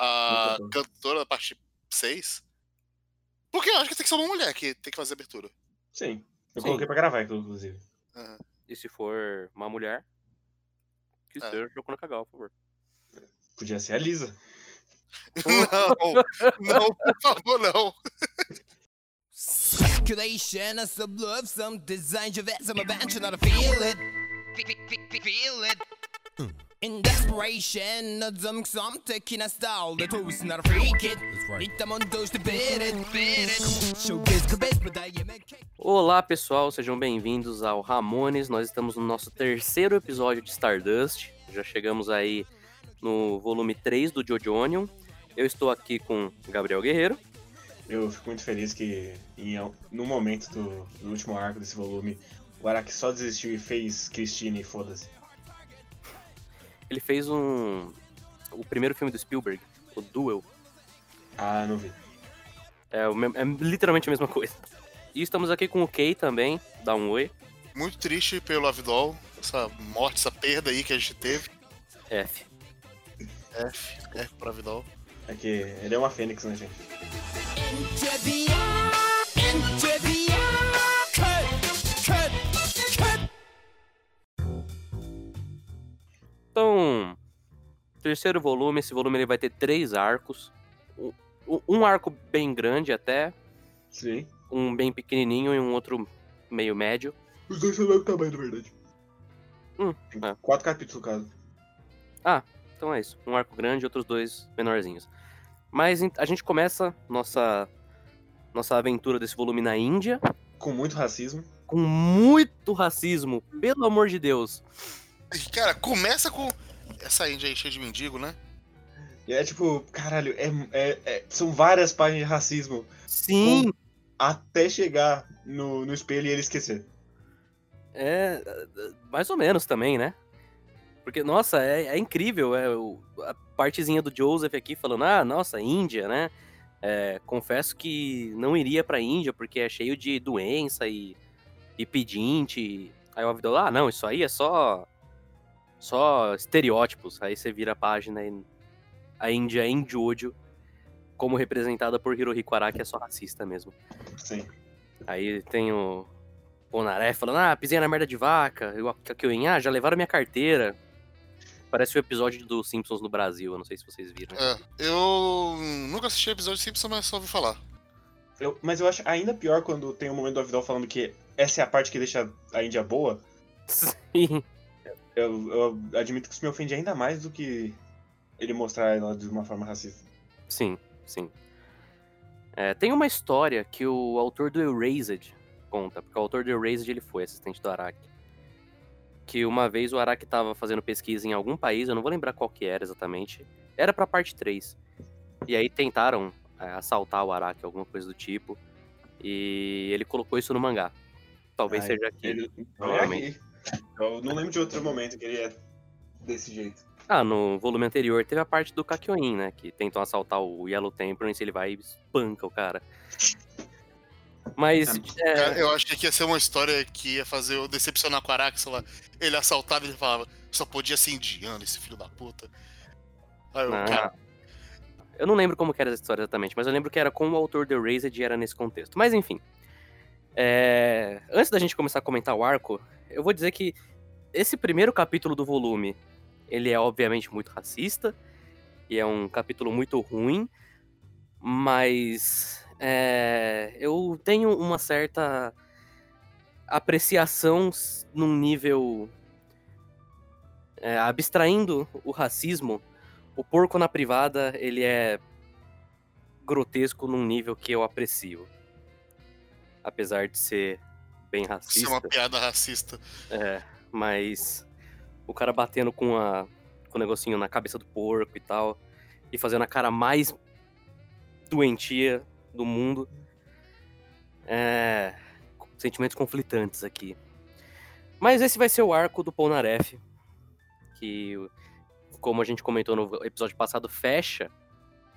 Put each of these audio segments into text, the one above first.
a Muito cantora da parte 6. Porque eu acho que tem que ser uma mulher que tem que fazer a abertura. Sim. Eu Sim. coloquei pra gravar, inclusive. Aham. E se for uma mulher, que É. seja Jocuna Kagawa, por favor. Podia ser a Lisa. Não, não, por favor, não. Speculation, I some love, some design, you some adventure, not a feel it. Feel it. In desperation, taking a style, the toast, not a freak it. Need them on those to beat it, beat it. Showbiz, but I am a cake. Olá, pessoal, sejam bem-vindos ao Ramones. Nós estamos no nosso terceiro episódio de Stardust. Já chegamos aí no volume 3 do Jojo Onion. Eu estou aqui com Gabriel Guerreiro. Eu fico muito feliz que em, no momento do, do último arco desse volume, o Araki só desistiu e fez Christine e foda-se. Ele fez um. O primeiro filme do Spielberg, o Duel. Ah, não vi. É, é literalmente a mesma coisa. E estamos aqui com o Kay também. Dá um oi. Muito triste pelo Avidol, essa morte, essa perda aí que a gente teve. F. F, F pro Avidol. É que ele é uma fênix, né, gente? Terceiro volume. Esse volume ele vai ter três arcos. Um- Um arco bem grande até, Sim. um bem pequenininho e um outro meio médio. Os dois são do mesmo tamanho, na verdade. Hum, Tem é. Quatro capítulos, no caso. Então é isso. Um arco grande e outros dois menorzinhos. Mas a gente começa nossa, nossa aventura desse volume na Índia, Com muito racismo. com muito racismo, pelo amor de Deus. Cara, começa com essa Índia aí cheia de mendigo, né? E é tipo, caralho, é, é- é- são várias páginas de racismo Sim, até chegar no, no espelho e ele esquecer. é mais ou menos também, né? Porque, nossa, é, é incrível. É, o- a partezinha do Joseph aqui falando, ah, nossa, Índia, né? É, confesso que não iria pra Índia porque é cheio de doença e, e pedinte. Aí o Abdul, ah, não, isso aí é só só estereótipos. Aí você vira a página e a Índia em Jojo, como representada por Hirohiko Araki, é só racista mesmo. Sim. Aí tem o Ponaré falando, ah, pisei na merda de vaca. E o Kakyoin, ah, já levaram minha carteira. Parece o episódio dos Simpsons no Brasil, eu não sei se vocês viram. É, eu nunca assisti episódio de Simpson, mas só ouvi falar. Eu- mas eu acho ainda pior quando tem o momento do Avidal falando que essa é a parte que deixa a Índia boa. Sim. Eu, eu admito que isso me ofende ainda mais do que ele mostrar ela de uma forma racista. Sim, sim. É, tem uma história que o autor do Erased conta, porque o autor do Erased ele foi assistente do Araki. Que uma vez o Araki tava fazendo pesquisa em algum país, eu não vou lembrar qual que era exatamente. Era pra parte 3. E aí tentaram é, assaltar o Araki, alguma coisa do tipo. E ele colocou isso no mangá. Talvez Ai, seja aqui. Ele, provavelmente. É. Eu não lembro de outro momento que ele é desse jeito. Ah, no volume anterior teve a parte do Kakyoin, né? Que tentam assaltar o Yellow Temperance, ele vai e espanca o cara. Mas. é, Cara, eu achei que ia ser uma história que ia fazer eu decepcionar com sei lá. Ele assaltava e ele falava, só podia ser indiano, esse filho da puta. Aí eu, Ah. cara, Eu não lembro como que era essa história exatamente, mas eu lembro que era com o autor The Erased e era nesse contexto. Mas enfim. É, Antes da gente começar a comentar o arco, eu vou dizer que esse primeiro capítulo do volume, ele é obviamente muito racista, e é um capítulo muito ruim, mas é, eu tenho uma certa apreciação num nível é, abstraindo o racismo o porco na privada, ele é grotesco num nível que eu aprecio. Apesar de ser bem é racista, uma piada racista. é, mas o cara batendo com, a, com o negocinho na cabeça do porco e tal, e fazendo a cara mais doentia do mundo. É, sentimentos conflitantes aqui. Mas esse vai ser o arco do Polnareff, que, como a gente comentou no episódio passado, fecha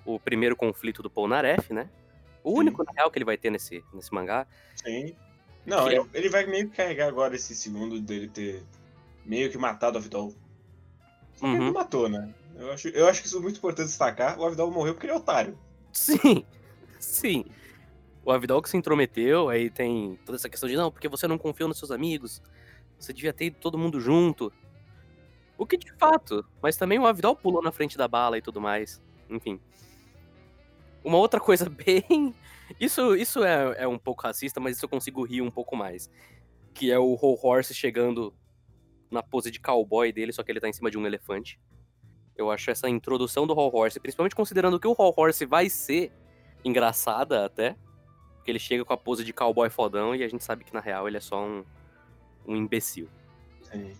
o primeiro conflito do Polnareff, né? O Sim. único, na real, que ele vai ter nesse, nesse mangá. Sim. Não, Que- ele, ele vai meio que carregar agora esse segundo dele ter meio que matado a Vidal. Só que ele Uhum. não matou, né? Eu acho, eu acho que isso é muito importante destacar. O Avidal morreu porque ele é otário. Sim, sim. O Avidal que se intrometeu, aí tem toda essa questão de não, porque você não confiou nos seus amigos, você devia ter ido todo mundo junto. O que de fato, mas também o Avidal pulou na frente da bala e tudo mais. Enfim. Uma outra coisa bem. Isso, isso é, é um pouco racista, mas isso eu consigo rir um pouco mais. Que é o Whole Horse chegando na pose de cowboy dele, só que ele tá em cima de um elefante. Eu acho essa introdução do Whole Horse, principalmente considerando que o Whole Horse vai ser engraçada até. Porque ele chega com a pose de cowboy fodão e a gente sabe que na real ele é só um, um imbecil. Sim.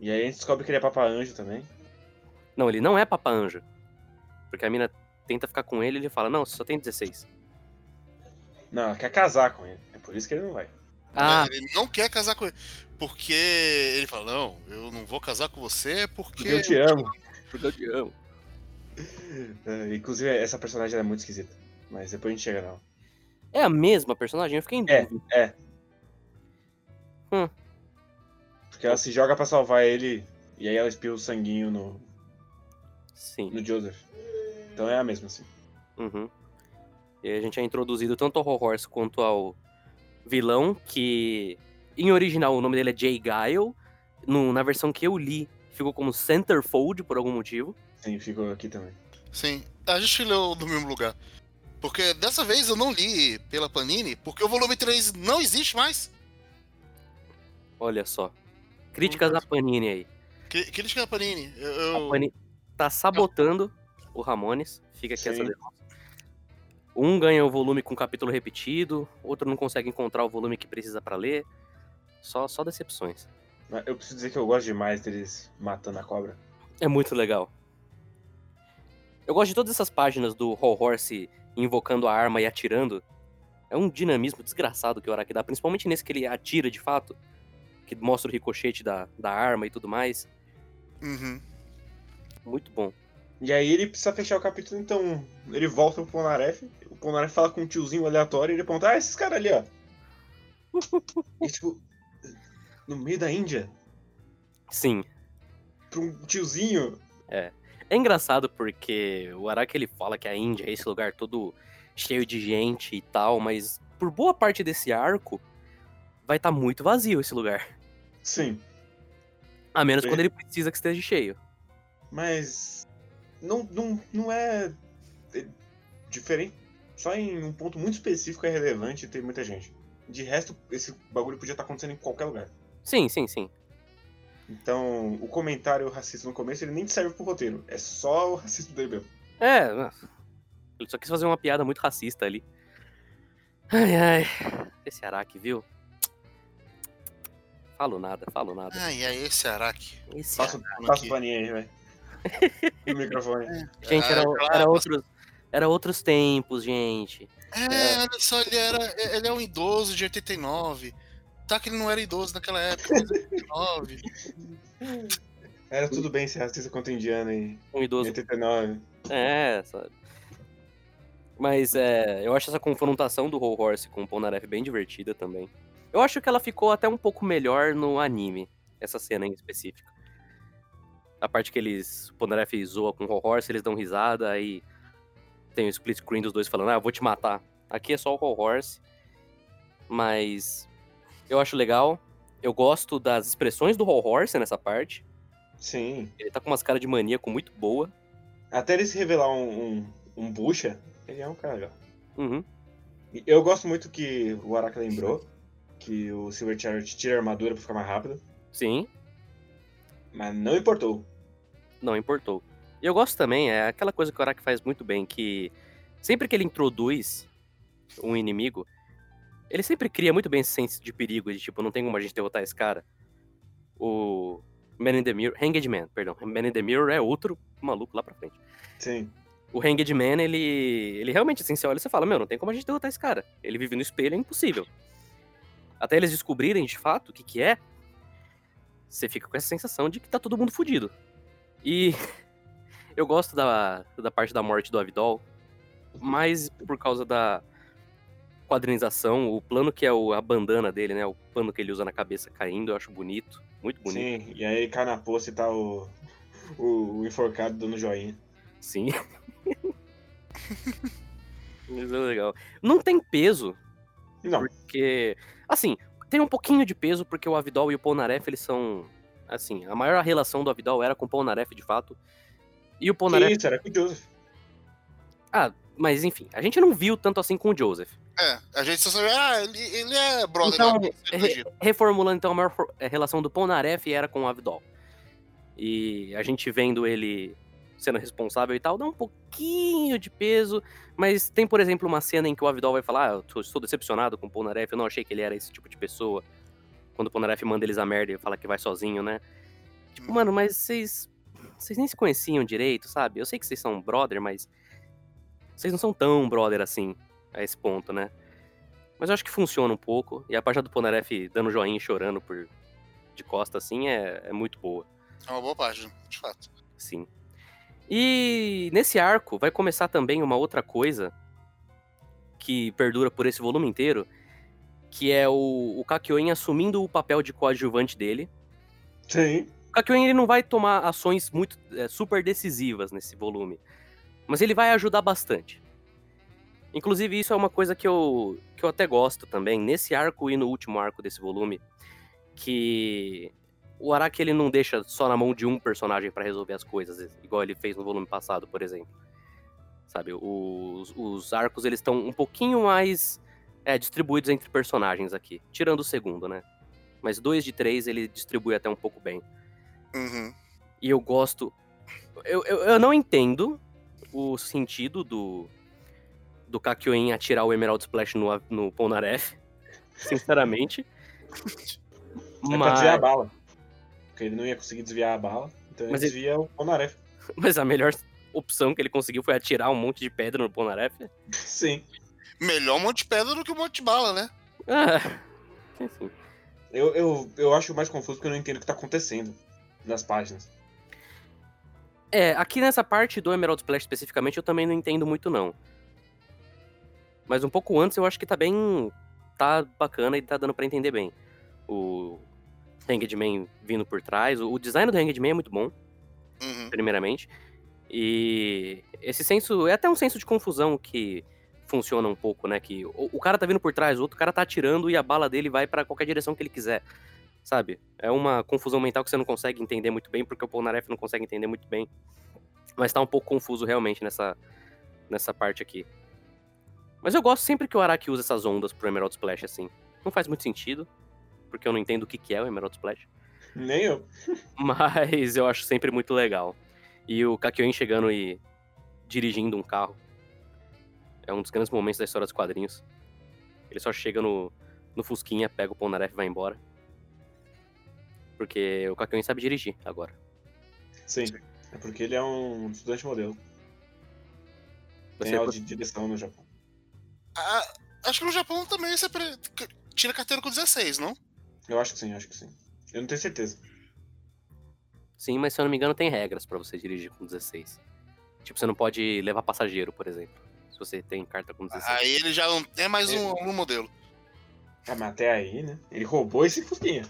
E aí a gente descobre que ele é Papa Anjo também. Não, ele não é Papa Anjo. Porque a mina tenta ficar com ele e ele fala: Não, você só tem 16. Não, ela quer casar com ele. É por isso que ele não vai. Ah, Ele não quer casar com ele. Porque ele fala, não, eu não vou casar com você porque. Porque eu te amo. porque eu te amo. É, inclusive, essa personagem é muito esquisita. Mas depois a gente chega nela. É a mesma personagem? Eu fiquei em É, dúvida. é. Hum. Porque ela se joga pra salvar ele e aí ela espirra o sanguinho no, Sim. no Joseph. Então é a mesma, assim. Uhum. E a gente é introduzido tanto ao Horse quanto ao vilão, que em original o nome dele é Jay Guile. No, na versão que eu li, ficou como Centerfold por algum motivo. Sim, ficou aqui também. Sim, a gente leu no mesmo lugar. Porque dessa vez eu não li pela Panini, porque o volume 3 não existe mais. Olha só. Críticas da Panini aí. Que, que eles querem a Panini? Eu, A eu- Panini tá sabotando o Ramones. Fica aqui essa Sim. denúncia. Um ganha o volume com capítulo repetido, outro não consegue encontrar o volume que precisa pra ler. Só, só decepções. Eu preciso dizer que eu gosto demais deles matando a cobra. É muito legal. Eu gosto de todas essas páginas do Hall Horse invocando a arma e atirando. É um dinamismo desgraçado que o Araki dá, principalmente nesse que ele atira de fato, que mostra o ricochete da, da arma e tudo mais. Uhum. Muito bom. E aí ele precisa fechar o capítulo, então ele volta pro Ponaref. O Ponaref fala com um tiozinho aleatório e ele aponta, ah, esses caras ali, ó. e tipo, no meio da Índia, Sim. pra um tiozinho. É engraçado porque o Araki ele fala que a Índia é esse lugar todo cheio de gente e tal, mas por boa parte desse arco vai estar muito vazio esse lugar. Sim, A menos Sim. quando ele precisa que esteja cheio. mas não, não, não é, é diferente. Só em um ponto muito específico é relevante ter muita gente. De resto, esse bagulho podia estar acontecendo em qualquer lugar. Sim, sim, sim. Então, o comentário racista no começo, ele nem serve pro roteiro. É só o racismo dele mesmo. É, ele só quis fazer uma piada muito racista ali. Ai, ai. Esse Araki, viu? Falo nada, falo nada. Ai, ai, esse Araki. Esse Passa, Araki. passa o paninho aí, velho. No microfone. Gente, era, Ah, era, outros, era outros tempos, gente. É, olha só, ele era. Ele é um idoso de 89. Tá que ele não era idoso naquela época, mas 89. Era tudo bem ser racista contra indiano em Um idoso 89. É, sabe? Mas é, eu acho essa confrontação do Whole Horse com o Polnareff bem divertida também. Eu acho que ela ficou até um pouco melhor no anime, essa cena em específico. A parte que eles, o Polnareff zoa com o Horse, eles dão risada, aí tem o split screen dos dois falando, ah, eu vou te matar. Aqui é só o Horse, mas eu acho legal. Eu gosto das expressões do Horse nessa parte. Sim. Ele tá com umas caras de maníaco muito boa. Até ele se revelar um, um, um bucha, ele é um cara legal. Uhum. Eu gosto muito que o Araki lembrou que o Silver Chariot tira a armadura pra ficar mais rápido, Sim, mas não importou. não importou. E eu gosto também, é aquela coisa que o Araki faz muito bem, que sempre que ele introduz um inimigo, ele sempre cria muito bem esse senso de perigo, de tipo, não tem como a gente derrotar esse cara. O Man in the Mirror, Hanged Man, perdão, Man in the Mirror é outro maluco lá pra frente. Sim. O Hanged Man, ele, ele realmente, assim, você olha e você fala, meu, não tem como a gente derrotar esse cara. Ele vive no espelho, é impossível. Até eles descobrirem, de fato, o que que é, você fica com essa sensação de que tá todo mundo fudido. E eu gosto da, da parte da morte do Avidol, mais por causa da quadrinização, o plano que é o, a bandana dele, né, o pano que ele usa na cabeça caindo, eu acho bonito, muito bonito. Sim. E aí ele cai na poça e tá o. o, o enforcado dando joinha. Sim. Isso é legal. Não tem peso, Não, porque. Assim, tem um pouquinho de peso, porque o Avidol e o Polnareff, eles são. Assim, a maior relação do Avidol era com o Polnareff, de fato. E o Polnareff. isso, era com o Joseph. Ah, mas enfim, a gente não viu tanto assim com o Joseph. É, a gente só sabe, ah, ele, ele é brother. Então, é re- reformulando, então, a maior eh, relação do Polnareff era com o Avidol. E a gente vendo ele sendo responsável e tal, dá um pouquinho de peso, mas tem, por exemplo, uma cena em que o Avidol vai falar, ah, eu estou decepcionado com o Polnareff, eu não achei que ele era esse tipo de pessoa. Quando o Polnareff manda eles a merda e fala que vai sozinho, né? Tipo, mano, mas vocês vocês nem se conheciam direito, sabe? Eu sei que vocês são brother, mas vocês não são tão brother assim, a esse ponto, né? Mas eu acho que funciona um pouco. E a página do Polnareff dando joinha e chorando por de costa, assim, é, é muito boa, É uma boa página, de fato. sim. E nesse arco vai começar também uma outra coisa que perdura por esse volume inteiro, que é o, o Kakyoin assumindo o papel de coadjuvante dele. Sim. O Kakyoin ele não vai tomar ações muito é, super decisivas nesse volume, mas ele vai ajudar bastante. Inclusive, isso é uma coisa que eu, que eu até gosto também, nesse arco e no último arco desse volume, que o Araki ele não deixa só na mão de um personagem pra resolver as coisas, igual ele fez no volume passado, por exemplo. Sabe, os, os arcos eles estão um pouquinho mais é, distribuídos entre personagens aqui, tirando o segundo, né? Mas dois de três ele distribui até um pouco bem. Uhum. E eu gosto. Eu, eu, eu não entendo o sentido do. Do Kakyoin atirar o Emerald Splash no, no Polnareff. Sinceramente. É pra mas, desviar a bala. Porque ele não ia conseguir desviar a bala. Então ele Mas ele- desvia o Polnareff. mas a melhor opção que ele conseguiu foi atirar um monte de pedra no Polnareff. Sim. Melhor um monte de pedra do que um monte de bala, né? Ah, enfim. Eu, eu, eu acho mais confuso porque eu não entendo o que tá acontecendo nas páginas. É, aqui nessa parte do Emerald Splash especificamente eu também não entendo muito não. Mas um pouco antes eu acho que tá bem. tá bacana e tá dando pra entender bem. O Hanged Man vindo por trás. O o design do Hanged Man é muito bom, Uhum. primeiramente. E esse senso. É até um senso de confusão que funciona um pouco, né? Que o, o cara tá vindo por trás, o outro cara tá atirando e a bala dele vai pra qualquer direção que ele quiser. Sabe? É uma confusão mental que você não consegue entender muito bem, porque o Polnareff não consegue entender muito bem. Mas tá um pouco confuso realmente nessa, nessa parte aqui. Mas eu gosto sempre que o Araki usa essas ondas pro Emerald Splash, assim. Não faz muito sentido, porque eu não entendo o que, que é o Emerald Splash. Nem eu. Mas eu acho sempre muito legal. E o Kakyoin chegando e dirigindo um carro. É um dos grandes momentos da história dos quadrinhos. Ele só chega no, no Fusquinha, pega o Polnareff e vai embora. Porque o Kakyoin sabe dirigir agora. Sim. É porque ele é um estudante modelo. Tem Você aula de direção no Japão. Ah, acho que no Japão também você pre- tira carteira com 16, não? Eu acho que sim, acho que sim. Eu não tenho certeza. Sim, mas se eu não me engano, tem regras pra você dirigir com 16. Tipo, você não pode levar passageiro, por exemplo. Se você tem carta com 16. Aí ele já não é mais um, um modelo. Ah, mas até aí, né? Ele roubou esse fusquinha.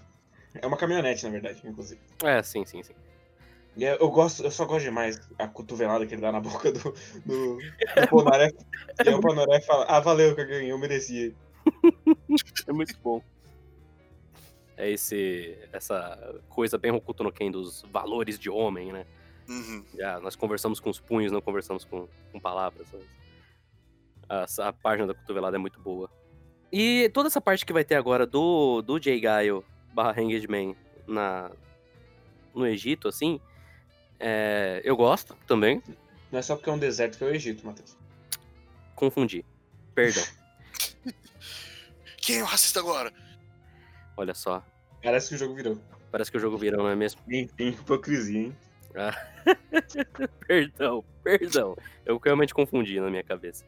É uma caminhonete, na verdade, inclusive. É, sim, sim, sim. E eu, eu gosto, eu só gosto demais a cotovelada que ele dá na boca do, do, do Polnareff. e aí o Polnareff fala, ah, valeu, Kagami, eu merecia. É muito bom. É esse, essa coisa bem Hokuto no Ken dos valores de homem, né? Uhum. Já, nós conversamos com os punhos, não conversamos com, com palavras. mas A, a página da cotovelada é muito boa. E toda essa parte que vai ter agora do, do Jay Gaio barra Hanged Man na, no Egito, assim, é, eu gosto também. Não é só porque é um deserto que é o Egito, Matheus. Confundi. Perdão. Quem é o racista agora? Olha só. Parece que o jogo virou. Parece que o jogo virou, não é mesmo? Enfim, hipocrisia, hein? Perdão, perdão. Eu realmente confundi na minha cabeça.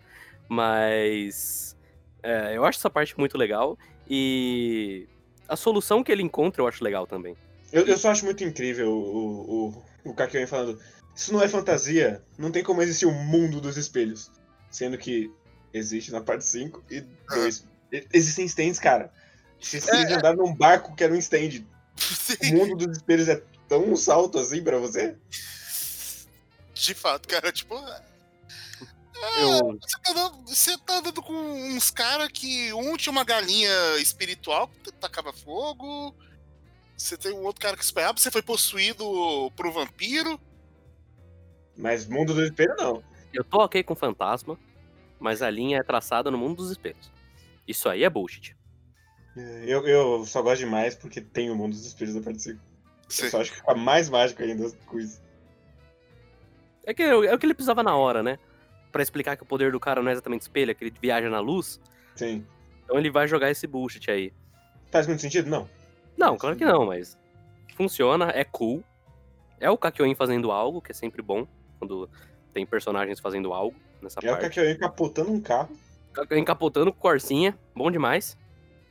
Mas. é, eu acho essa parte muito legal. E. A solução que ele encontra eu acho legal também. Eu, eu só acho muito incrível o, o, o Kakyoin falando isso não é fantasia, não tem como existir um mundo dos espelhos. Sendo que existe na parte 5 e 2. Existem stands, cara. Se vocês andaram num barco que era um stand, o Sim. mundo dos espelhos é tão um salto assim pra você? De fato, cara, tipo. Eu, Você tá, andando, você tá andando com uns caras que um tinha uma galinha espiritual que tacava fogo. Você tem um outro cara que esperava, você foi possuído por um vampiro. Mas mundo do espelho não. eu tô ok com fantasma, mas a linha é traçada no mundo dos espelhos. Isso aí é bullshit. Eu, eu só gosto demais porque tem o mundo dos espelhos da parte 5. Você- Eu só acho que fica mais mágico ainda com isso. É que é o que ele precisava na hora, né? Pra explicar que o poder do cara não é exatamente espelho, é que ele viaja na luz. Sim. Então ele vai jogar esse bullshit aí. Faz muito sentido? Não. Não, claro que não, mas funciona, é cool. É o Kakyoin fazendo algo, que é sempre bom quando tem personagens fazendo algo nessa É o parte. Kakyoin capotando um carro. Kakyoin capotando com Corsinha, bom demais.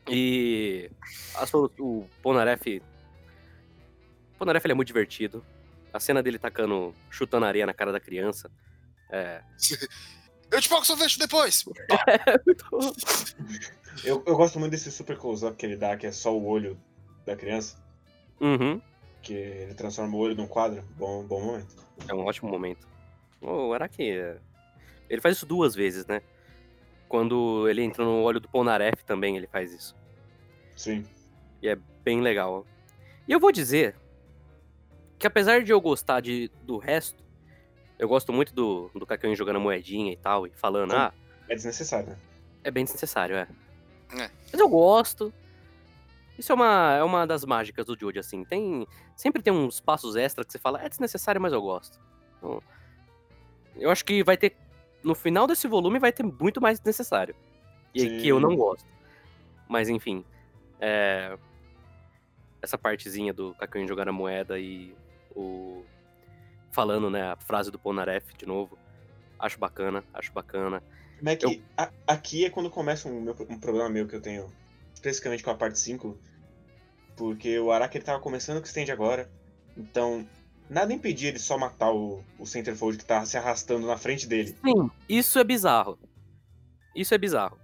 E a solu- o Ponaref. O Ponaref ele é muito divertido. A cena dele tacando, chutando areia na cara da criança. É. Eu te pago seu fecho depois. Eu, eu gosto muito desse super close-up que ele dá, que é só o olho da criança. Uhum. Que ele transforma o olho num quadro. Bom, bom momento. É um ótimo momento. O Araki. é- Ele faz isso duas vezes, né? Quando ele entra no olho do Ponaref também, ele faz isso. Sim. Bem legal. E eu vou dizer que apesar de eu gostar de, do resto, eu gosto muito do, do Kakyoin jogando a moedinha e tal, e falando, Sim. ah, É desnecessário, né? é bem desnecessário, é. É. Mas eu gosto. Isso é uma, é uma das mágicas do Jojo, assim. Tem, sempre tem uns passos extra que você fala, é desnecessário, mas eu gosto. Então, eu acho que vai ter. No final desse volume vai ter muito mais desnecessário. E aí que eu Sim. não gosto. Mas enfim. é, Essa partezinha do Kakyoin jogar a moeda e o. Falando, né, a frase do Ponaref de novo. Acho bacana, acho bacana. Mas é que a- aqui é quando começa um, meu- um problema meu que eu tenho, especificamente com a parte 5. Porque o Araki ele tava começando com o stand agora. Então, nada impedia ele só matar o, o Centerfold que tá se arrastando na frente dele. Sim, isso é bizarro. Isso é bizarro.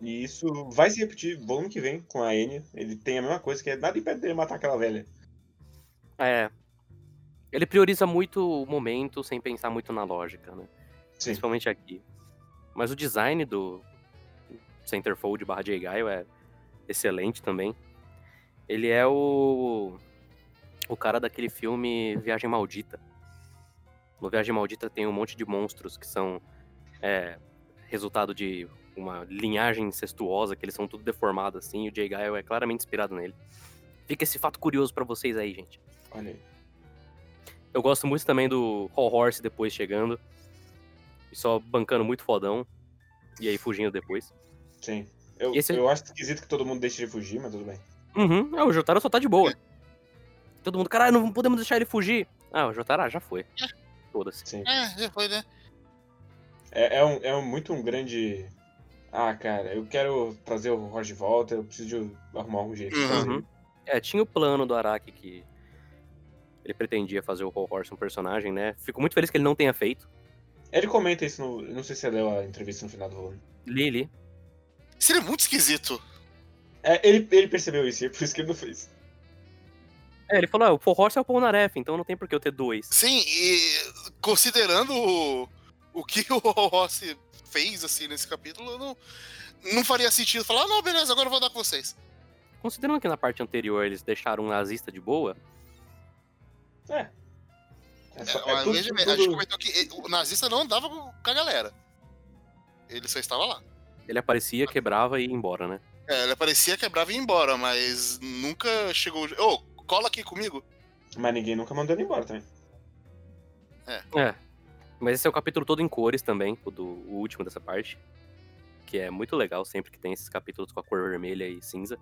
E isso vai se repetir volume que vem com a Enya. Ele tem a mesma coisa, que é nada impede dele matar aquela velha. É. Ele prioriza muito o momento sem pensar muito na lógica, né? Sim. Principalmente aqui. Mas o design do Centerfold barra J. Gaio é excelente também. Ele é o. O cara daquele filme Viagem Maldita. No Viagem Maldita tem um monte de monstros que são é, resultado de uma linhagem incestuosa, que eles são tudo deformados assim, e o J. Gaio é claramente inspirado nele. Fica esse fato curioso pra vocês aí, gente. Olha aí. Eu gosto muito também do Hall Horse depois chegando. E só bancando muito fodão. E aí fugindo depois. Sim. Eu, esse- eu acho esquisito que todo mundo deixe de fugir, mas tudo bem. Uhum. Ah, o Jotaro só tá de boa. Todo mundo, caralho, não podemos deixar ele fugir. Ah, o Jotaro ah, já foi. Foda-se. Sim. É, já foi, né? É, é, um, é um- muito um grande. Ah, cara, eu quero trazer o Roger de volta, eu preciso de arrumar um jeito de Uhum. fazer. Uhum. É, tinha o plano do Araki que ele pretendia fazer o Hall Horse um personagem, né? Fico muito feliz que ele não tenha feito. Ele comenta isso no. Não sei se você leu a entrevista no final do volume. Lily. Seria muito esquisito. É, ele, ele percebeu isso, é por isso que ele não fez. É, ele falou, ah, o Horse é o Polnareff, então não tem por que eu ter dois. Sim, e considerando o, o que o Rossi fez, assim, nesse capítulo, não, não faria sentido falar, "Ah, não, beleza, agora eu vou dar com vocês. Considerando que na parte anterior eles deixaram um nazista de boa, É. É, É, só- é tudo- tudo- a gente comentou que o nazista não andava com a galera. Ele só estava lá. ele aparecia, quebrava e ia embora, né? É, ele aparecia, quebrava e ia embora, mas nunca chegou. Ô, cola aqui comigo. Mas ninguém nunca mandou ele embora também. É. Mas esse é o capítulo todo em cores também, o, do, o último dessa parte. Que é muito legal sempre que tem esses capítulos com a cor vermelha e cinza.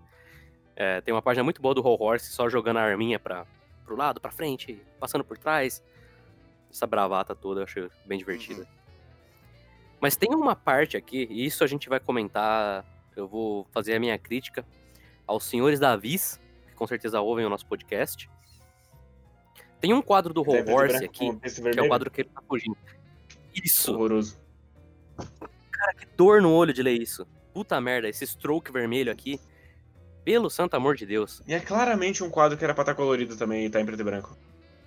É, tem uma página muito boa do Hall Horse só jogando a arminha pra, pro lado, pra frente, passando por trás. Essa bravata toda eu acho bem divertida. Mas tem uma parte aqui, e isso a gente vai comentar. Eu vou fazer a minha crítica aos senhores da que com certeza ouvem o nosso podcast. Tem um quadro do e Horse aqui, que é o quadro que ele tá fugindo. Isso! Horroroso. Que dor no olho de ler isso. Puta merda, esse stroke vermelho aqui. Pelo santo amor de Deus. E é claramente um quadro que era pra estar colorido também e tá em preto e branco.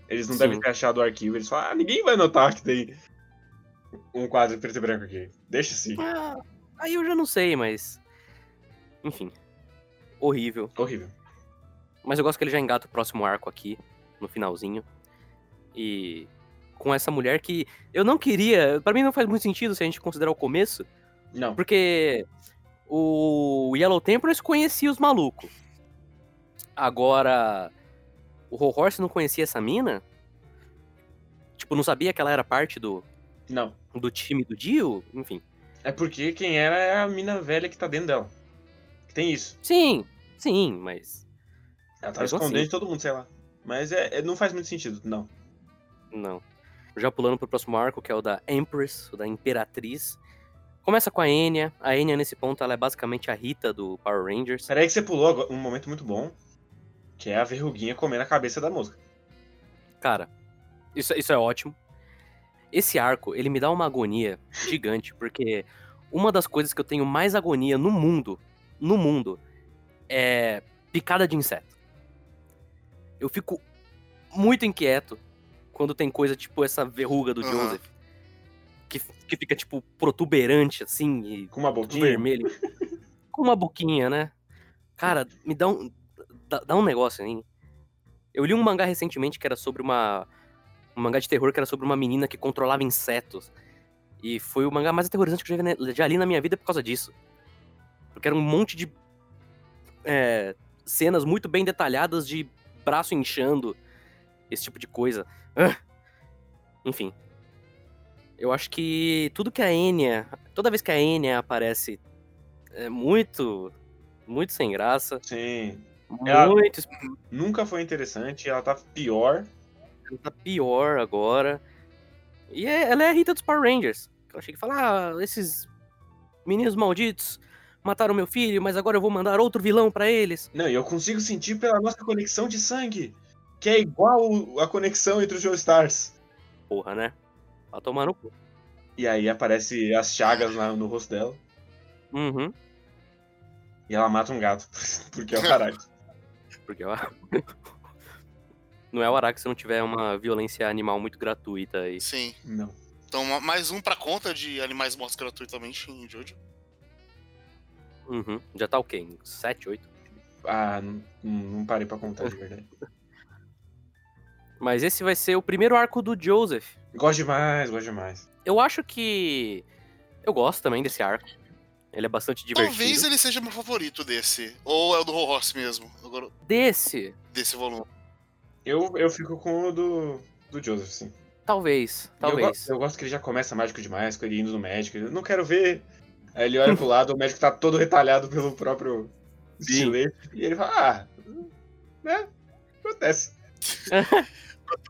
Eles não Sim. devem ter achado o arquivo. Eles falam, ah, ninguém vai notar que tem um quadro em preto e branco aqui. Deixa assim. Ah, aí eu já não sei, mas. Enfim. Horrível. Horrível. Mas eu gosto que ele já engata o próximo arco aqui, no finalzinho. E. Com essa mulher que eu não queria. Pra mim não faz muito sentido se a gente considerar o começo. Não. Porque o Yellow Templars conhecia os malucos. Agora, o Ho Horse não conhecia essa mina? Tipo, não sabia que ela era parte do, Não. do time do Dio? Enfim. É porque quem era é a mina velha que tá dentro dela. Tem isso. Sim, sim, mas. Ela tava Mesmo escondendo assim. de todo mundo, sei lá. Mas é, é- não faz muito sentido, não. Não. Já pulando pro próximo arco, que é o da Empress, o da Imperatriz. Começa com a Enya. A Enya, nesse ponto, ela é basicamente a Rita do Power Rangers. Peraí que você pulou um momento muito bom. Que é a verruguinha comendo a cabeça da mosca. Cara, isso, isso é ótimo. Esse arco, ele me dá uma agonia gigante, porque uma das coisas que eu tenho mais agonia no mundo, no mundo, é picada de inseto. Eu fico muito inquieto quando tem coisa tipo essa verruga do Aham. Joseph. Que, que fica, tipo, protuberante, assim, e Com uma boquinha. vermelho. com uma boquinha, né? Cara, me dá um. Dá, dá um negócio aí. Eu li um mangá recentemente que era sobre uma. Um mangá de terror que era sobre uma menina que controlava insetos. E foi o mangá mais aterrorizante que eu já, já li na minha vida por causa disso. Porque era um monte de. é, cenas muito bem detalhadas de braço inchando. Esse tipo de coisa. Ah! Enfim. Eu acho que tudo que a Enya. Toda vez que a Enya aparece é muito. Muito sem graça. Sim. Ela- Muito. Nunca foi interessante. Ela tá pior. Ela tá pior agora. E é- ela é a Rita dos Power Rangers. Ela chega e fala: Ah, esses meninos malditos mataram meu filho, mas agora eu vou mandar outro vilão pra eles. Não, e eu consigo sentir pela nossa conexão de sangue. Que é igual a conexão entre os Joestars. Porra, né? Vai tomar no cu. E aí aparece as chagas na- no rosto dela. Uhum. E ela mata um gato. Porque é o caralho. Porque eu... Não é o Araque se não tiver uma violência animal muito gratuita aí. Sim. Não. Então, ma- mais um pra conta de animais mortos gratuitamente em Jojo. Uhum. Já tá o quê? Em 7, 8? Ah, não, não parei pra contar de verdade. Mas esse vai ser o primeiro arco do Joseph. Gosto demais, gosto demais. Eu acho que. Eu gosto também desse arco. Ele é bastante divertido. Talvez ele seja meu favorito desse. Ou é o do Horse mesmo. Agora, Desse, desse volume. Eu, eu fico com o do, do Joseph, sim. talvez. Eu, Talvez. eu gosto que ele já começa mágico demais, com ele indo no médico. Eu não quero ver. Aí ele olha pro lado, o médico tá todo retalhado pelo próprio estilete. E ele fala, ah, né? Acontece.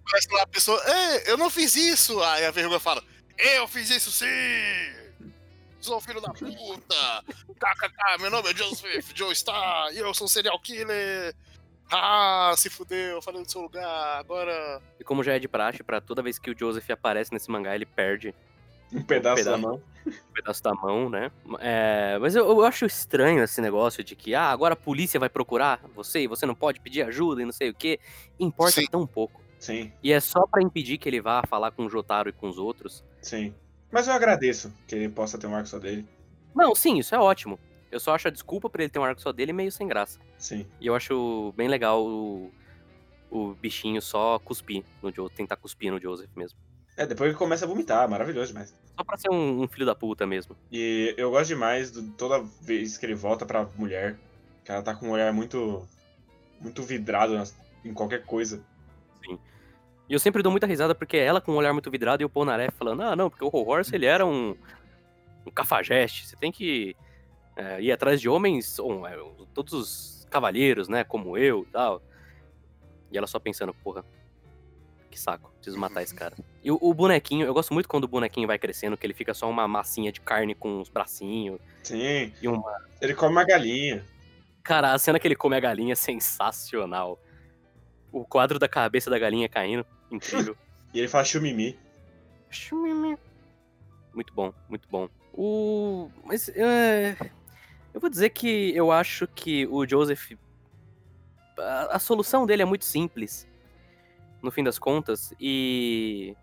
Parece lá a pessoa, é, eu não fiz isso. Aí a verruga fala, eu fiz isso sim! Sou filho da puta! KKK, meu nome é Joseph Joe Star e eu sou um serial killer! Ah, se fudeu, eu falei do seu lugar, agora. E como já é de praxe, pra toda vez que o Joseph aparece nesse mangá, ele perde Um pedaço, pedaço. da mão. um pedaço da mão, né? É, mas eu, eu acho estranho esse negócio de que, ah, agora a polícia vai procurar você e você não pode pedir ajuda e não sei o quê. Importa Sim. tão pouco. Sim, E é só pra impedir que ele vá falar com o Jotaro e com os outros. sim. Mas eu agradeço que ele possa ter um arco só dele. Não, sim, isso é ótimo. Eu só acho a desculpa pra ele ter um arco só dele meio sem graça. Sim. E eu acho bem legal o, o bichinho só cuspir no Joseph, tentar cuspir no Joseph mesmo. É, depois ele começa a vomitar, maravilhoso demais. Só pra ser um, um filho da puta mesmo. E eu gosto demais do, toda vez que ele volta pra mulher, que ela tá com um olhar muito. muito vidrado nas- em qualquer coisa. E eu sempre dou muita risada porque ela com um olhar muito vidrado e o Polnareff falando, ah, não, porque o Horse ele era um, um cafajeste, você tem que é, ir atrás de homens, ou, é, todos os cavalheiros, né, como eu e tal. E ela só pensando, porra, que saco, preciso matar esse cara. E o, o bonequinho, eu gosto muito quando o bonequinho vai crescendo, que ele fica só uma massinha de carne com os bracinhos Sim. e uma... Ele come uma galinha. Cara, a cena que ele come a galinha é sensacional. O quadro da cabeça da galinha caindo, incrível. E ele fala chumimi. Muito bom, muito bom. O. Mas. é, Eu vou dizer que eu acho que o Joseph. A, a solução dele é muito simples. No fim das contas. E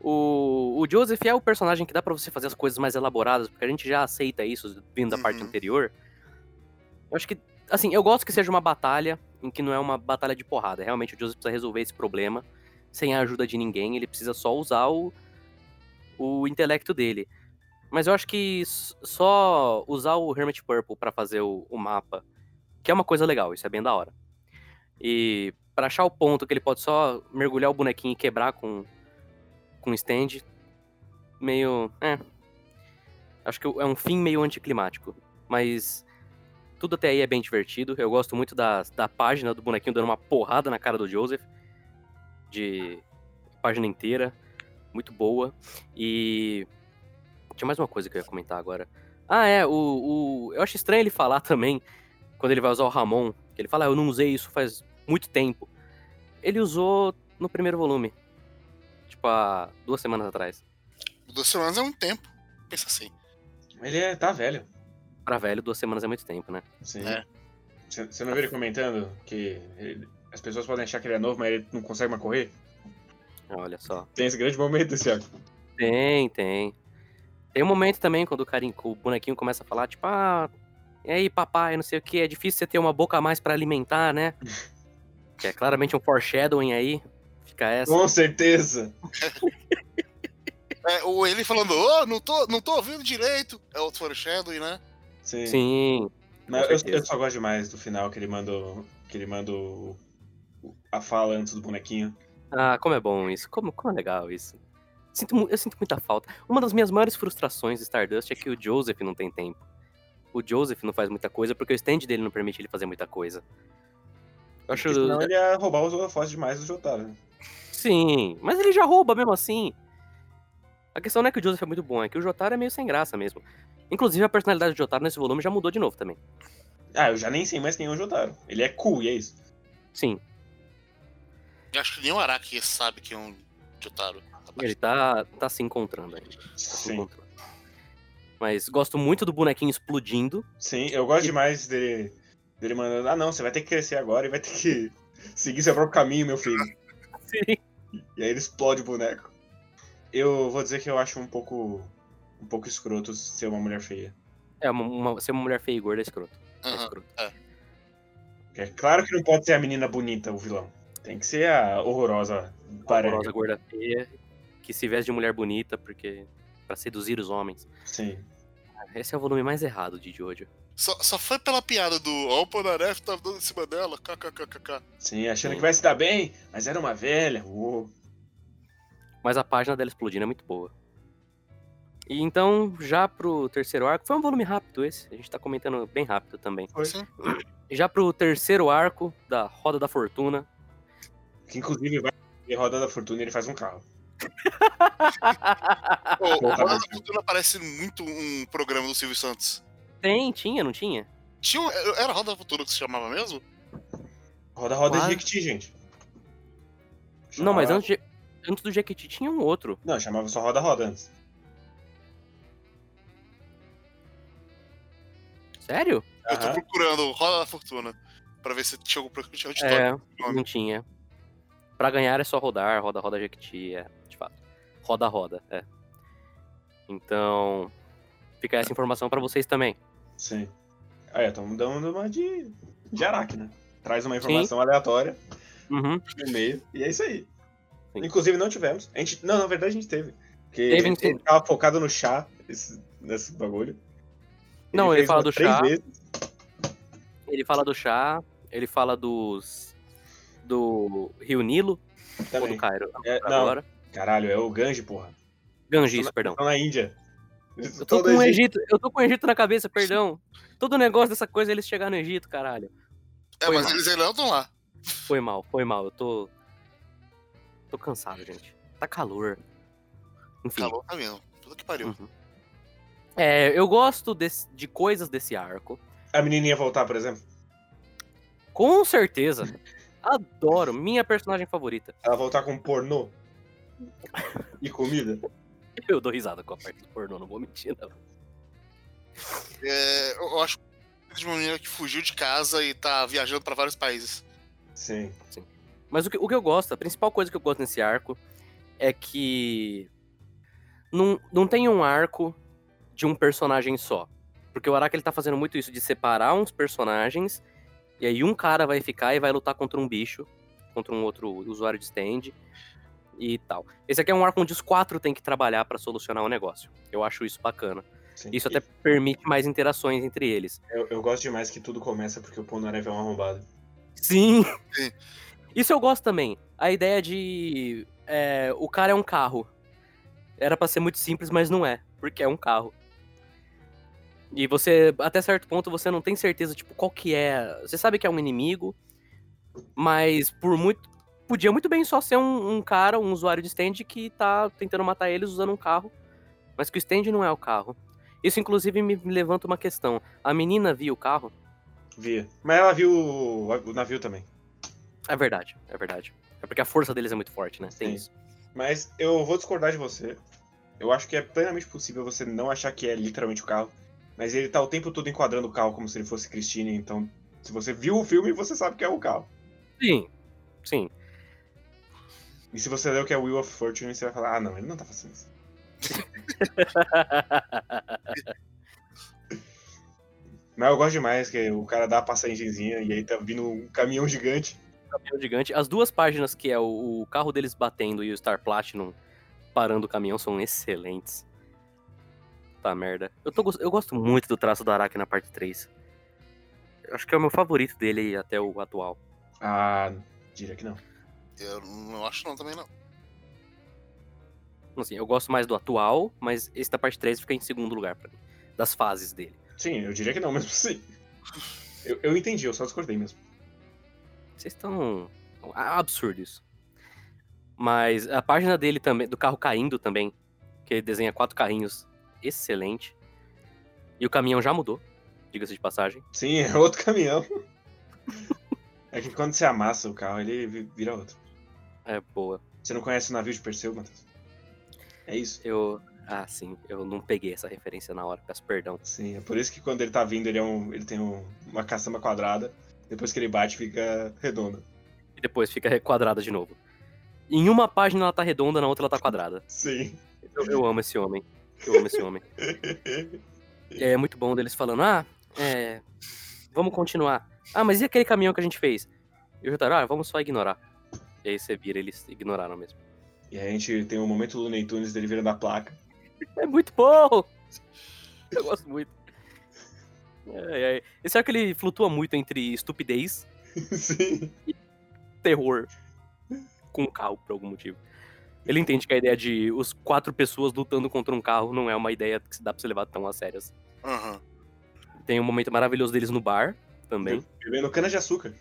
o, o Joseph é o personagem que dá pra você fazer as coisas mais elaboradas, porque a gente já aceita isso vindo da parte Uhum. anterior. Eu acho que, assim, eu gosto que seja uma batalha em que não é uma batalha de porrada. Realmente o Joseph precisa resolver esse problema sem a ajuda de ninguém, ele precisa só usar o, o intelecto dele. Mas eu acho que só usar o Hermit Purple pra fazer o, o mapa, que é uma coisa legal, isso é bem da hora. E pra achar o ponto que ele pode só mergulhar o bonequinho e quebrar com com stand, meio, é. Acho que é um fim meio anticlimático, mas tudo até aí é bem divertido. Eu gosto muito da, da página do bonequinho dando uma porrada na cara do Joseph, de página inteira, muito boa. E tinha mais uma coisa que eu ia comentar agora. Ah, é, o, o eu acho estranho ele falar também quando ele vai usar o Ramon, que ele fala, ah, eu não usei isso faz muito tempo. Ele usou no primeiro volume. Tipo, há duas semanas atrás. Duas semanas é um tempo. Pensa assim. Ele é, tá velho. Pra velho, duas semanas é muito tempo, né? Sim. É. Você você não viu ele comentando que ele- as pessoas podem achar que ele é novo, mas ele não consegue mais correr? Olha só. Tem esse grande momento esse arco. Tem, tem. Tem um momento também quando o carinho, o bonequinho começa a falar, tipo, ah, e aí, papai, não sei o que, é difícil você ter uma boca a mais pra alimentar, né? que é claramente um foreshadowing aí. Fica essa. Com certeza. É, ou ele falando, ô, não, tô, não tô ouvindo direito. É outro foreshadowing, né? Sim. Sim. Mas eu, eu só gosto demais do final que ele manda, que ele manda a fala antes do bonequinho. Ah, como é bom isso. Como, como é legal isso. Sinto, eu sinto muita falta. Uma das minhas maiores frustrações de Stardust é que o Joseph não tem tempo. O Joseph não faz muita coisa porque o stand dele não permite ele fazer muita coisa. Eu acho. Porque senão ele ia roubar os holofotes demais do Jotaro. Sim, mas ele já rouba mesmo assim. A questão não é que o Joseph é muito bom, é que o Jotaro é meio sem graça mesmo. Inclusive, a personalidade do Jotaro nesse volume já mudou de novo também. Ah, eu já nem sei mais quem é o Jotaro. Ele é cool, e é isso. Sim, Eu acho que nem o Araki sabe que é um Jotaro. ele tá, tá se encontrando ainda. Tá se Sim. encontrando. Mas gosto muito do bonequinho explodindo. Sim, eu gosto demais dele, dele mandando, ah não, você vai ter que crescer agora e vai ter que seguir seu próprio caminho, meu filho. Sim. E aí ele explode o boneco. Eu vou dizer que eu acho um pouco. um pouco escroto ser uma mulher feia. É, uma, uma- ser uma mulher feia e gorda é escroto. É Aham. escroto. É claro que não pode ser a menina bonita, o vilão. Tem que ser a horrorosa paranga. Horrorosa gorda feia, que se veste de mulher bonita porque para seduzir os homens. Sim. Esse é o volume mais errado de Jojo. Só, só foi pela piada do Ó, o Polnareff tava dando em cima dela, kkkk. Sim, achando que vai se dar bem, mas era uma velha. uou. Mas a página dela explodindo é muito boa. E então, já pro terceiro arco, foi um volume rápido esse, a gente tá comentando bem rápido também. Foi. Sim. Já pro terceiro arco da Roda da Fortuna. Que inclusive vai em Roda da Fortuna e ele faz um carro. Pô, Roda da Fortuna parece muito um programa do Silvio Santos. Tem, tinha, não tinha? Tinha, um- era Roda da Fortuna que se chamava mesmo? Roda Roda Quase. de Jequiti, gente. Não, mas Chamava- antes, de- antes do Jequiti tinha um outro. Não, chamava só Roda Roda antes. Sério? Eu tô Aham. procurando Roda da Fortuna. Pra ver se tinha algum programa de auditório. É, não tinha. Pra ganhar é só rodar, roda, roda, Jequiti, é, de fato. Roda, roda, é. Então, fica essa informação pra vocês também. Sim. Aí, estamos dando uma de, de Araki, né? Traz uma informação aleatória Uhum. no meio, e é isso aí. Sim. Inclusive, não tivemos. A gente, não, na verdade, a gente teve. Porque Teve, ele, sim. ele tava focado no chá, esse- nesse bagulho. Não, ele fala do chá. vezes. Ele fala do chá, ele fala dos. do Rio Nilo, ou Também. do Cairo. É, não, Agora. caralho, é o Ganji, porra. Na- perdão. tô na Índia. Eu tô, com o Egito, eu tô com o Egito na cabeça, perdão. Todo negócio dessa coisa é eles chegar no Egito, caralho. É, Foi mas mal. eles ainda estão lá. Foi mal, foi mal. Eu tô. Tô cansado, gente. Tá calor. Enfim. Calor tá mesmo. Puta que pariu. Uhum. É, eu gosto desse- de coisas desse arco. A menininha voltar, por exemplo. Com certeza. Adoro. Minha personagem favorita. Ela voltar com pornô. E comida. Eu dou risada com a parte do pornô, não vou mentir, não. É, eu acho de uma menina que fugiu de casa e tá viajando pra vários países. Sim. Mas o que, o que eu gosto, a principal coisa que eu gosto nesse arco é que não, não tem um arco de um personagem só. Porque o Araki ele tá fazendo muito isso de separar uns personagens e aí um cara vai ficar e vai lutar contra um bicho, contra um outro usuário de stand e tal. Esse aqui é um arco onde os quatro têm que trabalhar pra solucionar o negócio. Eu acho isso bacana. Sim. Isso E até permite mais interações entre eles. Eu, eu gosto demais que tudo começa porque o Polnareff é um arrombado. Sim. Sim. Isso eu gosto também. A ideia de. é, o cara é um carro. Era pra ser muito simples, mas não é. Porque é um carro. E você, até certo ponto, você não tem certeza, tipo, qual que é. Você sabe que é um inimigo, mas por muito. Podia muito bem só ser um, um cara, um usuário de stand que tá tentando matar eles usando um carro. Mas que o stand não é o carro. Isso, inclusive, me levanta uma questão. A menina viu o carro? Via. Mas ela viu o, o navio também. É verdade, é verdade. É porque a força deles é muito forte, né? Tem Sim. isso. Mas eu vou discordar de você. Eu acho que é plenamente possível você não achar que é literalmente o carro. Mas ele tá o tempo todo enquadrando o carro como se ele fosse Christine, então se você viu o filme, você sabe que é o carro. Sim, sim. E se você ler o que é Wheel of Fortune, você vai falar, ah não, ele não tá fazendo isso. Mas eu gosto demais que o cara dá a passagenzinha e aí tá vindo um caminhão gigante. caminhão gigante. As duas páginas que é o, o carro deles batendo e o Star Platinum parando o caminhão são excelentes. Tá merda. Eu, tô, eu gosto muito do traço do Araki na parte 3. Eu acho que é o meu favorito dele até o atual. Ah, diria que não. Eu não acho não também não. Assim, eu gosto mais do atual, mas esse da parte 3 fica em segundo lugar pra mim. Das fases dele. Sim, eu diria que não, mesmo assim. Eu, eu entendi, eu só discordei mesmo. Vocês estão. Absurdo isso. Mas a página dele também, do carro caindo também, que ele desenha quatro carrinhos, excelente. E o caminhão já mudou, diga-se de passagem. Sim, é outro caminhão. É que quando você amassa o carro, ele vi- vira outro. É boa. Você não conhece o navio de Perseu, Matheus? É isso. Eu. Ah, sim, eu não peguei essa referência na hora, peço perdão. Sim, é por isso que quando ele tá vindo, ele, é um, ele tem um- uma caçamba quadrada. Depois que ele bate, fica redonda. E depois fica quadrada de novo. Em uma página ela tá redonda, na outra ela tá quadrada. Sim. Eu, eu amo esse homem. Eu amo esse homem. É muito bom deles falando, ah, é. Vamos continuar. Ah, mas e aquele caminhão que a gente fez? E o Jotaro, ah, vamos só ignorar. E aí você vira, eles ignoraram mesmo. E a gente tem o momento do Looney Tunes dele virando a placa. É muito bom! Eu gosto muito. É, é. Esse arco ele flutua muito entre estupidez Sim. terror com o carro, por algum motivo. Ele entende que a ideia de os quatro pessoas lutando contra um carro não é uma ideia que se dá pra se levar tão a sério. assim. Aham. Tem um momento maravilhoso deles no bar também. Bebendo cana de açúcar.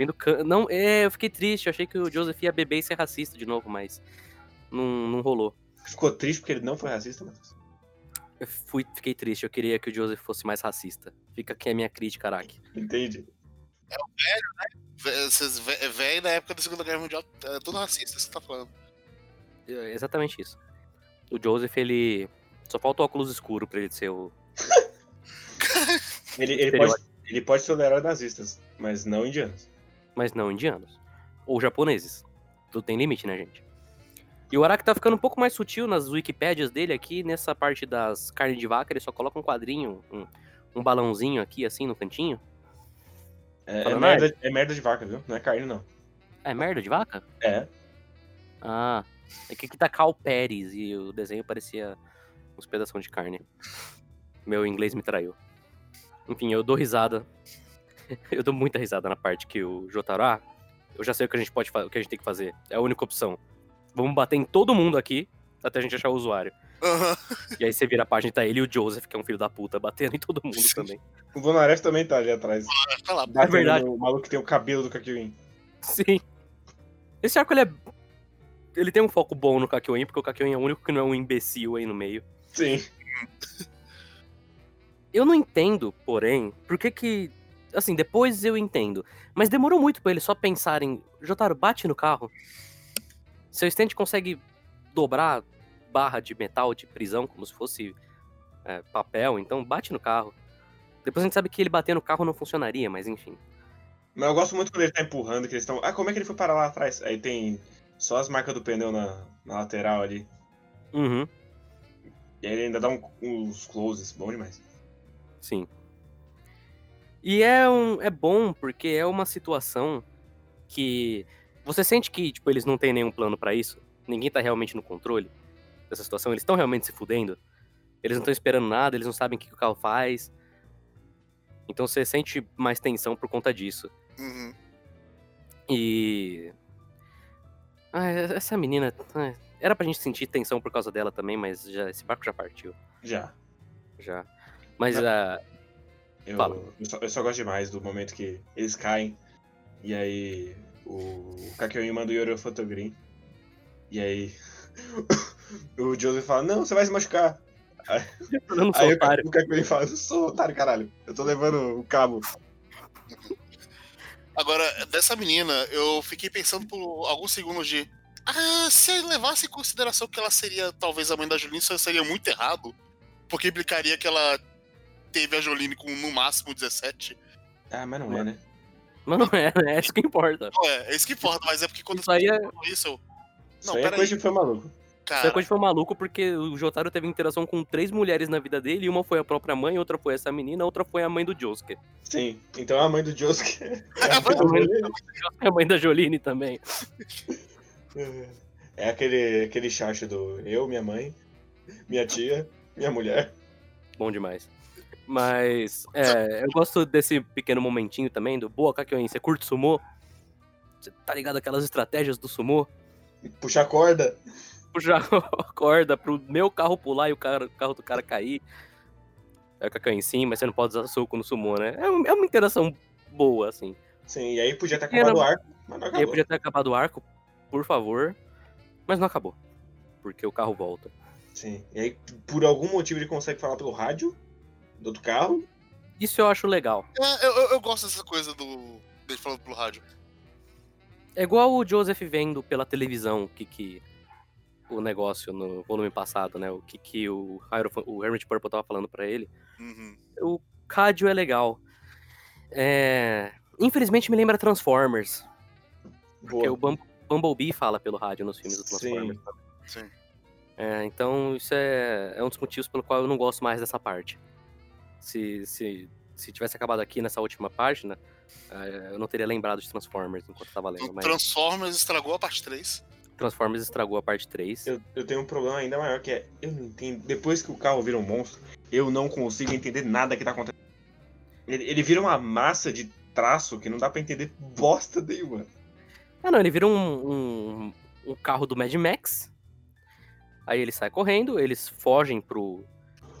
Bebendo can... Não, é, eu fiquei triste. Eu achei que o Joseph ia beber e ser racista de novo, mas não, não rolou. Ficou triste porque ele não foi racista, Matheus. Eu fui, fiquei triste. Eu queria que o Joseph fosse mais racista. Fica aqui a minha crítica, Araki. Entende? Vé- Vocês vé- velho da época da Segunda Guerra Mundial, é tudo racista que você tá falando. É exatamente isso. O Joseph, ele. Só falta o óculos escuro pra ele ser o. Ele, ele, pode, ele pode tolerar nazistas, mas não indianos. Mas não indianos. Ou japoneses. Tudo tem limite, né, gente? E o Araki tá ficando um pouco mais sutil nas wikipédias dele aqui, nessa parte das carnes de vaca, ele só coloca um quadrinho, um, um balãozinho aqui, assim, no cantinho. É, é merda, é merda de vaca, viu? Não é carne, não. É merda de vaca? É. Ah, é que aqui tá Cal Pérez e o desenho parecia uns pedaços de carne. Meu inglês me traiu. Enfim, eu dou risada. Eu dou muita risada na parte que o Jotaro, ah, eu já sei o que a gente pode fazer, o que a gente tem que fazer. É a única opção. Vamos bater em todo mundo aqui até a gente achar o usuário. Aham. E aí você vira a página e tá ele e o Joseph, que é um filho da puta, batendo em todo mundo Sim. também. O Bonaref também tá ali atrás. Vai lá. Batendo verdade. no maluco que tem o cabelo do Kakyoin. Sim. Esse arco ele é. Ele tem um foco bom no Kakyoin, porque o Kakyoin é o único que não é um imbecil aí no meio. Sim. Eu não entendo, porém, por que que. Assim, depois eu entendo. Mas demorou muito pra eles só pensarem. Jotaro, bate no carro. Seu stand consegue dobrar barra de metal de prisão como se fosse é, papel, então bate no carro. Depois a gente sabe que ele bater no carro não funcionaria, mas enfim. Mas eu gosto muito quando ele tá empurrando, que eles estão. Ah, como é que ele foi parar lá atrás? Aí tem só as marcas do pneu na, na lateral ali. Uhum, E aí ele ainda dá um- uns closes, bom demais. sim. E é, um, é bom porque é uma situação que você sente que tipo, eles não têm nenhum plano pra isso. Ninguém tá realmente no controle dessa situação. Eles estão realmente se fudendo. Eles não estão esperando nada, eles não sabem o que que o carro faz. Então você sente mais tensão por conta disso. Uhum. E. Ah, essa menina. ah, Era pra gente sentir tensão por causa dela também, mas já, esse barco já partiu. Já. Já. Mas Mas- ah, Eu, eu, só, eu só gosto demais do momento que eles caem. E aí o Kakyoin manda o Yoro Photogreen. E aí o Joseph fala, não, você vai se machucar. eu não sou Aí o, otário. o Kakyoin fala, eu sou otário, caralho. Eu tô levando o cabo. Agora, dessa menina, eu fiquei pensando por alguns segundos de. Ah, se eu levasse em consideração que ela seria talvez a mãe da Jolene, isso seria muito errado. Porque implicaria que ela teve a Jolene com no máximo 17. Ah, mas não é, né? Mas não é, né? É isso que importa. Não, é, é isso que importa, mas é porque quando Isso aí é, eu isso, eu. Isso Não, aí é peraí. coisa de foi maluco. isso é Cara, coisa de foi maluco porque o Jotaro teve interação com três mulheres na vida dele, e uma foi a própria mãe, outra foi essa menina, outra foi a mãe do Josuke. Sim. Então a mãe do Josuke. É a mãe da Joline também. É aquele, aquele chat do eu, minha mãe, minha tia, minha mulher. Bom demais. Mas é, eu gosto desse pequeno momentinho também do Boa Kakyoin, você curte sumô? Você tá ligado aquelas estratégias do sumô? Puxar corda. Puxar a corda pro meu carro pular e o, cara- o carro do cara cair. É o Kakyoin sim, mas você não pode usar soco no sumô, né? É, um- é uma interação boa, assim. Sim, e aí podia ter Era- acabado o arco, mas não E aí acabou. podia ter acabado o arco, por favor. Mas não acabou. Porque o carro volta. Sim. E aí, por algum motivo, ele consegue falar pelo rádio do outro carro. Isso eu acho legal. é, eu, eu- eu gosto dessa coisa do. dele falando pelo rádio. É igual o Joseph vendo pela televisão o que que o negócio no volume passado, né? O que que o, o Hermit Purple tava falando pra ele. Uhum. O rádio é legal. É... Infelizmente me lembra Transformers. Porque Boa. o Bum- Bumblebee fala pelo rádio nos filmes do Transformers. Sim. Sim. É, então isso é, é um dos motivos pelo qual eu não gosto mais dessa parte. Se, se, se tivesse acabado aqui nessa última página, eh, eu não teria lembrado de Transformers enquanto eu tava lendo. O Mas Transformers estragou a parte 3. Transformers estragou a parte 3. Eu, eu tenho um problema ainda maior que é, eu não entendo. Depois que o carro vira um monstro, eu não consigo entender nada que tá acontecendo. Ele, ele vira uma massa de traço que não dá pra entender bosta nenhuma. Ah, não, ele vira um, um, um carro do Mad Max. Aí ele sai correndo, eles fogem pro,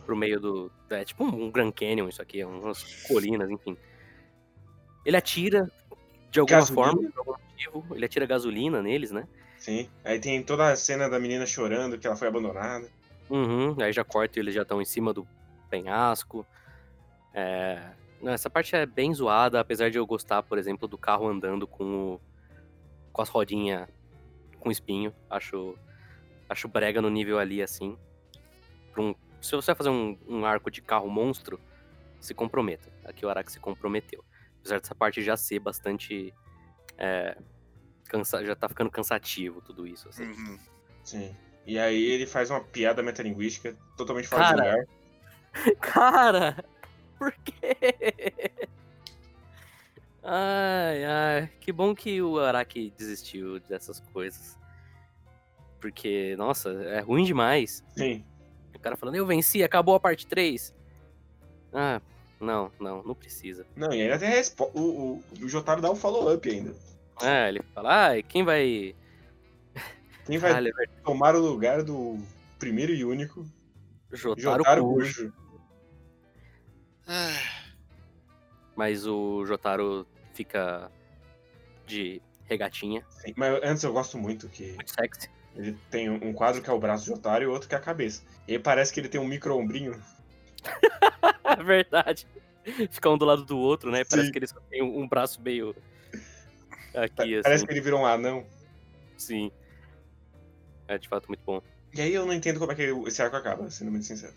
pro meio do. É tipo um Grand Canyon, isso aqui, umas colinas, enfim. Ele atira de alguma Gasolina? forma, por algum motivo. Ele atira gasolina neles, né? Sim. Aí tem toda a cena da menina chorando que ela foi abandonada. Uhum, aí já corta e eles já estão em cima do penhasco. É, não, essa parte é bem zoada, apesar de eu gostar, por exemplo, do carro andando com, o- com as rodinhas com espinho. Acho, acho brega no nível ali, assim. Pra um- se você vai fazer um, um arco de carro monstro, se comprometa. Aqui o Araki se comprometeu. Apesar dessa parte já ser bastante. é, cansa- já tá ficando cansativo tudo isso, assim. Uhum. Sim. E aí ele faz uma piada metalinguística totalmente fora de Cara. lugar. Cara, por quê? Ai, ai, que bom que o Araki desistiu dessas coisas. Porque, nossa, é ruim demais. Sim. O cara falando, eu venci, acabou a parte 3. Ah, não, não, não precisa. Não, e ainda tem a resposta. O, o, o Jotaro dá um follow-up ainda. É, ele fala, ah, quem vai. Quem vai verdade, tomar o lugar do primeiro e único Jotaro Jotaro. Kujo. Ah, Mas o Jotaro fica de regatinha, Sim, Mas antes eu gosto muito que muito sexy. Ele tem um quadro que é o braço de Jotaro e o outro que é a cabeça. E aí parece que ele tem um micro-ombrinho. É verdade. Fica um do lado do outro, né? Parece Sim. que eles têm um braço meio. Aqui, Parece assim. que ele virou um anão. Sim. É de fato muito bom. E aí eu não entendo como é que esse arco acaba, sendo muito sincero.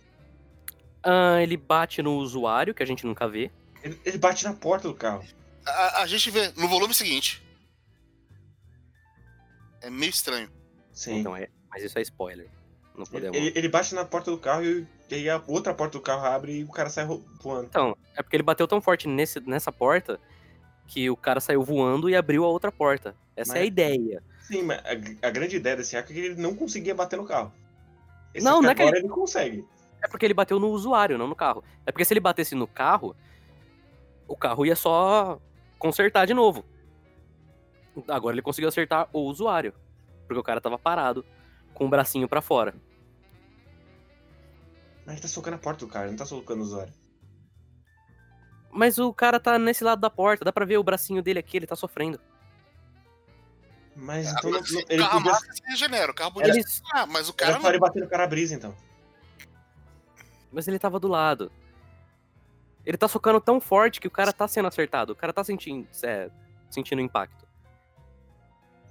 Ah, ele bate no usuário, que a gente nunca vê. Ele, ele bate na porta do carro. A, a gente vê no volume seguinte. É meio estranho. Sim. Então é, mas isso é spoiler. Não podemos. Ele, ele bate na porta do carro e, e aí a outra porta do carro abre e o cara sai voando. Então, é porque ele bateu tão forte nesse, nessa porta que o cara saiu voando e abriu a outra porta. Essa é a Mas- ideia. Sim, mas a, a grande ideia desse arco é que ele não conseguia bater no carro. Esse Não, não é que agora ele consegue. É porque ele bateu no usuário, não no carro. É porque se ele batesse no carro, o carro ia só consertar de novo. Agora ele conseguiu acertar o usuário. Porque o cara tava parado, com o bracinho pra fora. Mas ele tá socando a porta do cara, ele não tá socando o usuário. Mas o cara tá nesse lado da porta, dá pra ver o bracinho dele aqui, ele tá sofrendo. Mas então não, não- o ele carro podia. se regenera, o carro podia Ele- ah, mas o cara Era não. bater no cara-brisa, então. Mas ele tava do lado. Ele tá socando tão forte que o cara tá sendo acertado. O cara tá sentindo, é, sentindo impacto.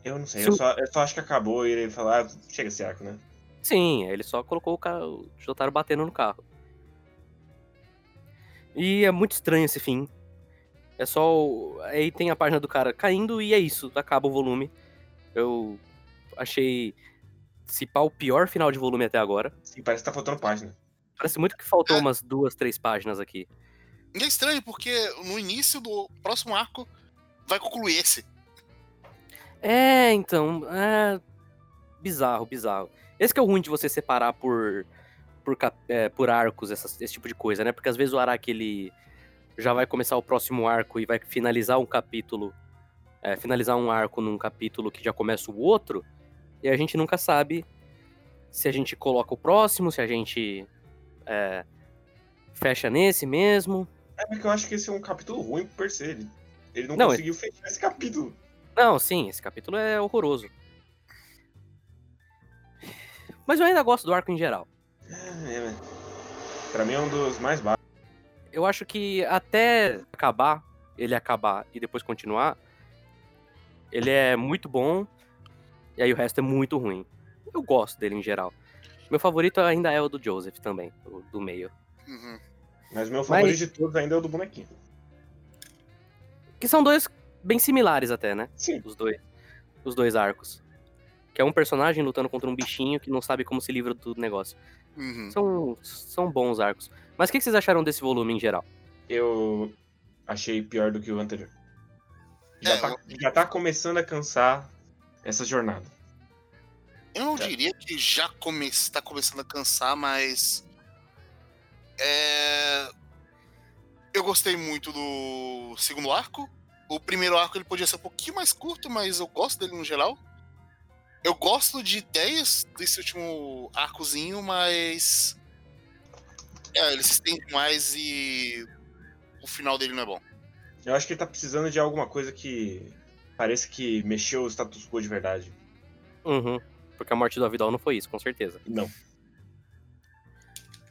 Eu não sei, Se eu o- só, eu só acho que acabou e ele falou, ah, chega esse arco, né? Sim, ele só colocou o, cara, o Jotaro batendo no carro. E é muito estranho esse fim. É só. o- Aí tem a página do cara caindo e é isso. Acaba o volume. Eu achei. Se pá, o pior final de volume até agora. Sim, parece que tá faltando página. Parece muito que faltou É. umas duas, três páginas aqui. E é estranho, porque no início do próximo arco vai concluir esse. É, então. É. Bizarro, bizarro. Esse que é o ruim de você separar por. Por, é, por arcos, essas- esse tipo de coisa, né? Porque às vezes o Araki ele já vai começar o próximo arco e vai finalizar um capítulo. é, finalizar um arco num capítulo que já começa o outro. E a gente nunca sabe se a gente coloca o próximo, se a gente. é, fecha nesse mesmo. É porque eu acho que esse é um capítulo ruim por se. Ele, ele não, Não, conseguiu fechar esse capítulo. Não, sim, esse capítulo é horroroso. Mas eu ainda gosto do arco em geral. É, né? Pra mim é um dos mais baixos. Eu acho que até acabar, ele acabar e depois continuar, ele é muito bom, e aí o resto é muito ruim. Eu gosto dele em geral. Meu favorito ainda é o do Joseph também, o do meio. Uhum. Mas o meu favorito de todos ainda é o do bonequinho. Que são dois bem similares até, né? Sim. Os dois. Os dois arcos. Que é um personagem lutando contra um bichinho que não sabe como se livra do negócio. Uhum. São, são bons arcos. Mas o que que vocês acharam desse volume em geral? Eu achei pior do que o anterior. Já, É, tá, já tá começando a cansar essa jornada. Eu não diria que já come... tá começando a cansar, mas. É... Eu gostei muito do segundo arco. O primeiro arco ele podia ser um pouquinho mais curto, mas eu gosto dele no geral. Eu gosto de ideias desse último arcozinho, mas. É, ele se estende mais e. O final dele não é bom. Eu acho que ele tá precisando de alguma coisa que pareça que mexeu o status quo de verdade. Uhum. Porque a morte do Avidal não foi isso, com certeza. Não.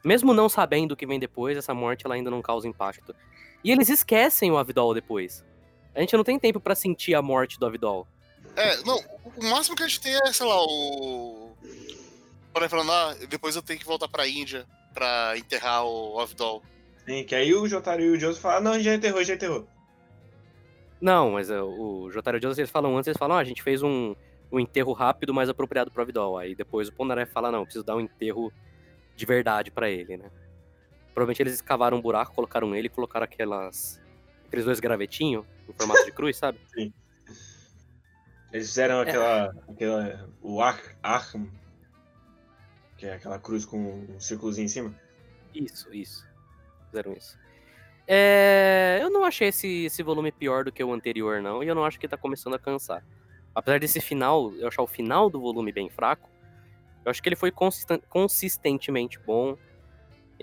Mesmo não sabendo o que vem depois, essa morte ela ainda não causa impacto. E eles esquecem o Avidol depois. A gente não tem tempo pra sentir a morte do Avidol. É, não, o máximo que a gente tem é, sei lá, o. Para falando, ah, depois eu tenho que voltar pra Índia pra enterrar o Avdol. Sim, que aí o Jotaro e o Joseph falam, não, já enterrou, já enterrou. Não, mas é, o Jotaro e o Joseph, eles falam antes, eles falam, ah, a gente fez um, um enterro rápido, mais apropriado pro Avidol. Aí depois o Pondaré fala, não, preciso dar um enterro de verdade pra ele, né? Provavelmente eles escavaram um buraco, colocaram ele e colocaram aquelas... Aqueles dois gravetinhos, em formato de cruz, sabe? Eles fizeram aquela. aquela o Ar, Arkham, que é aquela cruz com um círculozinho em cima. Isso, isso. Fizeram isso. É, eu não achei esse, esse volume pior do que o anterior, não, e eu não acho que tá começando a cansar. Apesar desse final, eu achar o final do volume bem fraco, eu acho que ele foi consisten- consistentemente bom.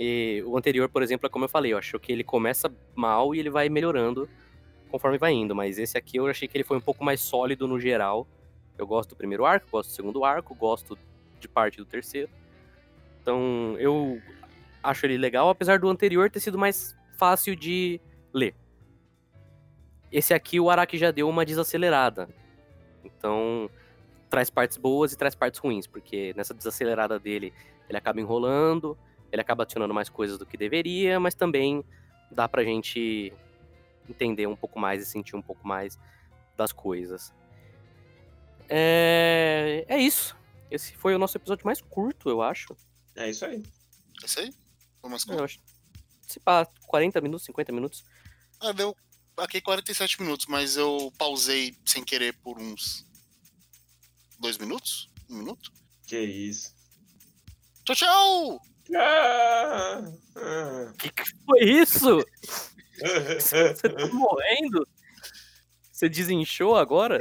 E o anterior, por exemplo, é como eu falei, eu acho que ele começa mal e ele vai melhorando conforme vai indo, mas esse aqui eu achei que ele foi um pouco mais sólido no geral. Eu gosto do primeiro arco, gosto do segundo arco, gosto de parte do terceiro. Então, eu acho ele legal, apesar do anterior ter sido mais fácil de ler. Esse aqui o Araki já deu uma desacelerada. Então, traz partes boas e traz partes ruins, porque nessa desacelerada dele, ele acaba enrolando, ele acaba adicionando mais coisas do que deveria, mas também dá pra gente entender um pouco mais e sentir um pouco mais das coisas. É, é isso. Esse foi o nosso episódio mais curto, eu acho. É isso aí. É isso aí? Foi mais Eu curto? acho. Se pá, 40 minutos, 50 minutos. Ah, deu aqui 47 minutos, mas eu pausei sem querer por uns. Dois minutos? Um minuto? Que isso. Tchau, tchau! Ah, ah. Que que foi isso? Você tá morrendo? Você desinchou agora?